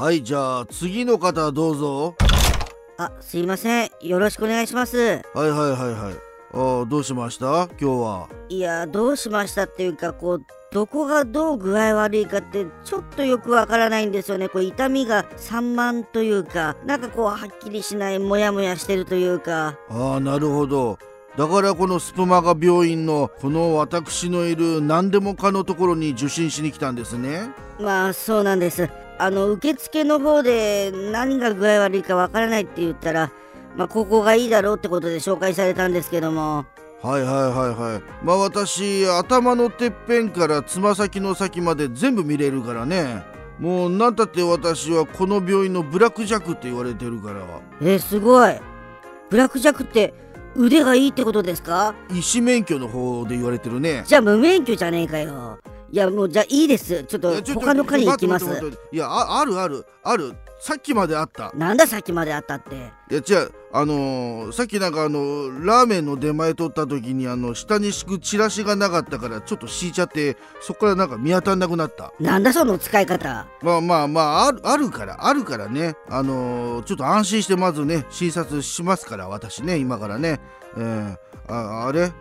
はいじゃあ次の方どうぞ。あすいません。よろしくお願いします。はいはいはいはい。あーどうしました？今日は。いやどうしましたっていうかこうどこがどう具合悪いかってちょっとよくわからないんですよね。こう痛みが散漫というかなんかこうはっきりしないモヤモヤしてるというか。ああなるほど。だからこのスプマガ病院のこの私のいる何でもかのところに受診しに来たんですね。まあそうなんですあの受付の方で何が具合悪いかわからないって言ったらまあここがいいだろうってことで紹介されたんですけども。はいはいはいはい。まあ私頭のてっぺんからつま先の先まで全部見れるからね。もう何たって私はこの病院のブラックジャックって言われてるから。えすごい。ブラックジャックって腕がいいってことですか？医師免許の方で言われてるね。じゃあ無免許じゃねえかよいやもうじゃあいいです。ちょっと他の科に行きます。いやああるある。ある。さっきまであった。なんださっきまであったって。いや違う。あのーさっきなんかあのラーメンの出前取った時にあの下に敷くチラシがなかったからちょっと敷いちゃってそこからなんか見当たんなくなった。なんだその使い方。まあまあまああるあるからあるからね。あのーちょっと安心してまずね診察しますから私ね今からね。えー、ああれ？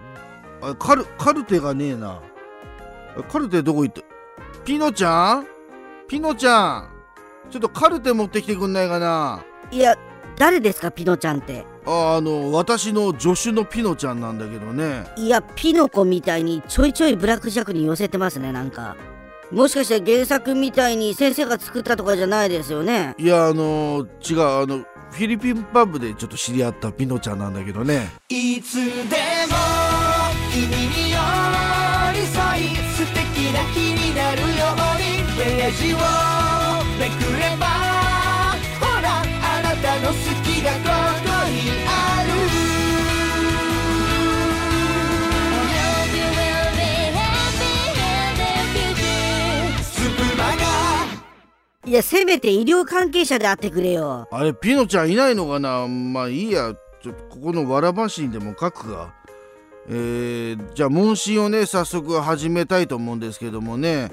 あカルカルテがねえなカルテどこ行った？ピノちゃん？ピノちゃん。ちょっとカルテ持ってきてくんないかな？いや誰ですか？ピノちゃんって。ああの私の助手のピノちゃんなんだけどね。いやピノコみたいにちょいちょいブラックジャックに寄せてますねなんか。もしかして原作みたいに先生が作ったとかじゃないですよね？いやあの違うあのフィリピンパブでちょっと知り合ったピノちゃんなんだけどね。いつでも君に寄り添い素敵な日になるようにページをめくればほらあなたの好きがここにあるいやせめて医療関係者であってくれよ。あれピノちゃんいないのかな？まあいいや。ちょここのわらばしにでも書くかえー、じゃあ問診をね早速始めたいと思うんですけどもね。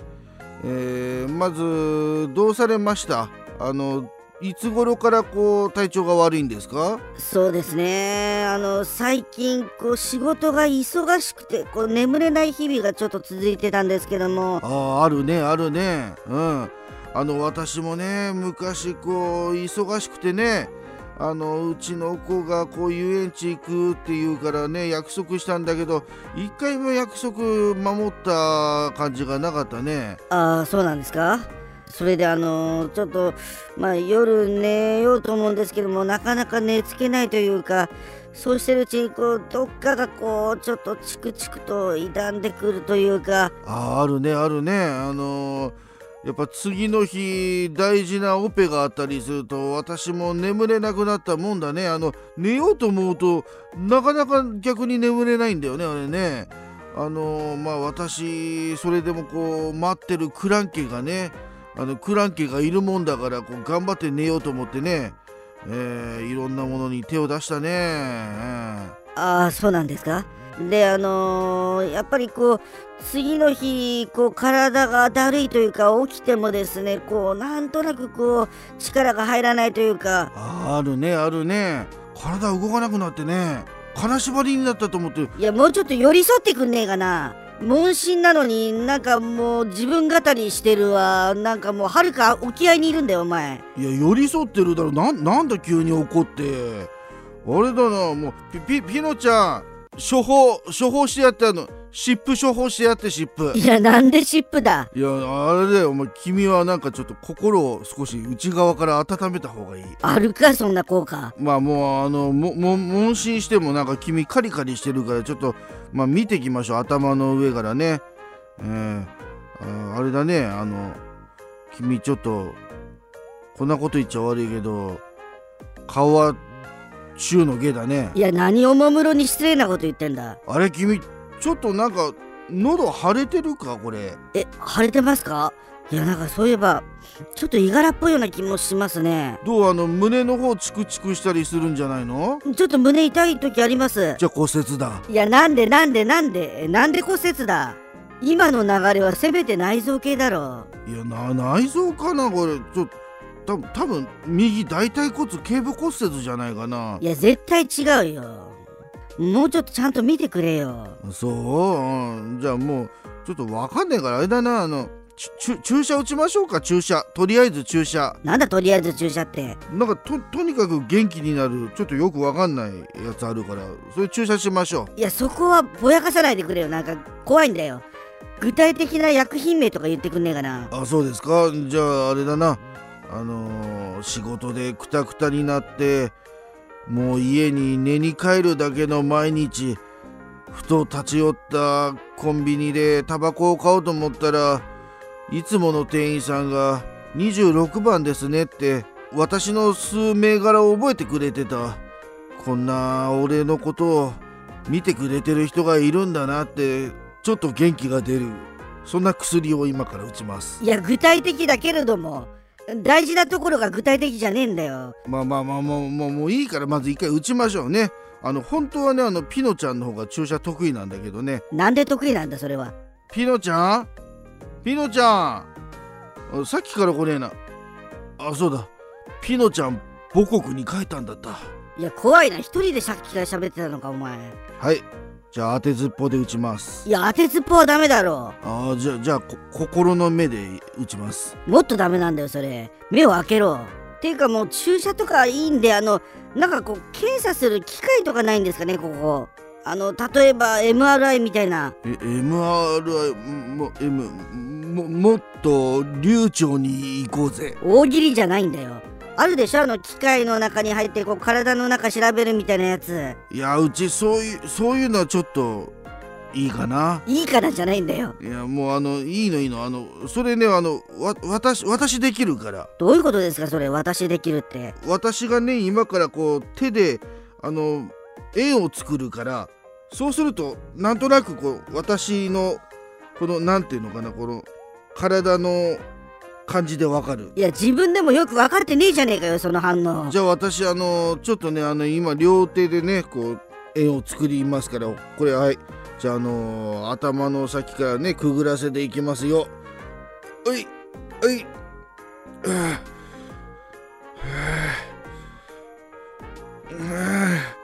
えー、まずどうされました？あのいつ頃からこう体調が悪いんですか？そうですね。あの最近こう仕事が忙しくてこう眠れない日々がちょっと続いてたんですけども。あああるねあるね。うん。あの私もね昔こう忙しくてねあのうちの子がこう遊園地行くっていうからね約束したんだけど一回も約束守った感じがなかったね。ああそうなんですか？それであのちょっとまあ夜寝ようと思うんですけどもなかなか寝つけないというかそうしてるうちにこうどっかがこうちょっとチクチクと傷んでくるというか。あーあるねあるね。あのやっぱ次の日大事なオペがあったりすると私も眠れなくなったもんだね。あの寝ようと思うとなかなか逆に眠れないんだよねあれね。あのまあ私それでもこう待ってるクランケがねあのクランケがいるもんだからこう頑張って寝ようと思ってね、えーいろんなものに手を出したね、えああそうなんですか？であのーやっぱりこう次の日こう体がだるいというか起きてもですねこうなんとなくこう力が入らないというか。ああるねあるね。体動かなくなってね金縛りになったと思って。いやもうちょっと寄り添ってくんねえかな。問診なのになんかもう自分語りしてるわ。なんかもうはるか沖合にいるんだよお前。いや寄り添ってるだろ。なんなんだ急に怒って。あれだなもうピピピノちゃん処方処方してやってあの湿布処方してやって湿布いやなんで湿布だ？いやあれだよ。お前君はなんかちょっと心を少し内側から温めた方がいい。あるかそんな効果。まあもうあのもも問診してもなんか君カリカリしてるからちょっとまあ見てきましょう。頭の上からね。えー、ああれだね。あの君ちょっとこんなこと言っちゃ悪いけど顔は中の下だね。いや何をもむろに失礼なこと言ってんだ。あれ君ちょっとなんか喉腫れてるかこれ。え腫れてますか？いやなんかそういえばちょっといがらっぽいような気もしますね。どうあの胸の方チクチクしたりするんじゃないの？ちょっと胸痛い時あります。じゃあ骨折だ。いやなんでなんでなんでえなんで骨折だ？今の流れはせめて内臓系だろいやな内臓かなこれ。ちょ多分多分右大腿骨頸部骨折じゃないかな。いや絶対違うよ。もうちょっとちゃんと見てくれよ。そう、うん。じゃあもうちょっとわかんないからあれだなあの注射打ちましょうか注射。とりあえず注射。なんだとりあえず注射って？なんかととにかく元気になる。ちょっとよくわかんないやつあるから。それ注射しましょいやそこはぼやかさないでくれよ。なんか怖いんだよ。具体的な薬品名とか言ってくんねえかな。うあそうですか？じゃああれだなあのー仕事でクタクタになってもう家に寝に帰るだけの毎日ふと立ち寄ったコンビニでタバコを買おうと思ったらいつもの店員さんが26番ですねって私の数銘柄を覚えてくれてた。こんな俺のことを見てくれてる人がいるんだなってちょっと元気が出る。そんな薬を今から打ちます。いや具体的だけれども大事なところが具体的じゃねえんだよ。まあまあまあもうもうもういいからまず一回打ちましょうねあの本当はねあのピノちゃんの方が注射得意なんだけどねなんで得意なんだそれはピノちゃんピノちゃんさっきから来ねえなあそうだピノちゃん母国に帰ったんだったいや怖いな一人でさっきから喋ってたのかお前はいじゃあ当てずっぽで打ちます。いや当てずっぽはダメだろ。あーじゃあじゃあこ心の目で打ちます。もっとダメなんだよそれ。目を開けろ。ていうかもう注射とかいいんであのなんかこう検査する機械とかないんですかねここ。あの例えば MRI みたいな。え MRI も M ももっと流暢に行こうぜ。大喜利じゃないんだよあるでしょ？あの機械の中に入ってこう体の中調べるみたいなやつ。いやうちそういうそういうのはちょっといいかな。いいからじゃないんだよ。いやもうあのいいのいいの。あのそれねあのわ私私できるから。どういうことですかそれ？私できるって。私がね今からこう手であの円を作るからそうするとなんとなくこう私のこのなんていうのかなこの体の感じでわかる。いや自分でもよく分かってねえじゃねえかよその反応。じゃあ私あのちょっとねあの今両手でねこう円を作りますから。これはい。じゃああの頭の先からねくぐらせていきますよ。はいはい。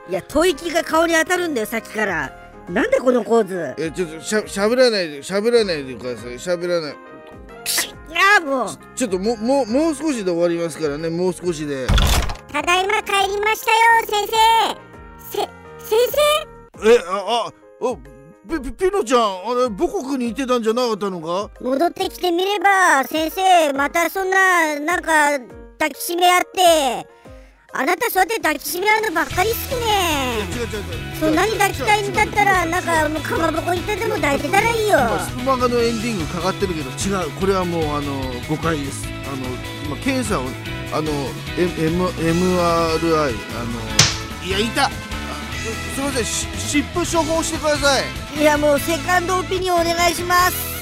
いや吐息が顔に当たるんだよさっきから。なんでこの構図。えちょっとしゃしゃべらないでしゃべらないでください。しゃべらないああもう。ちょっともうもうもう少しで終わりますからねもう少しで。ただいま帰りましたよ先生。せ先生？えあああピピピノちゃんあれ母国に行ってたんじゃなかったのか？戻ってきてみれば先生またそんななんか抱きしめ合って。あなたそうやって抱きしめ合うのばっかりっすねそんなに抱きたいんだったらなんかもうかまぼこ行ってでも抱いてたらいいよ。今スプマガのエンディングかかってるけど違う。これはもうあの誤解です。あの今検査をあの M M MRI あのいやいた。あすすいません。し湿布処方してください。いやもうセカンドオピニオンお願いします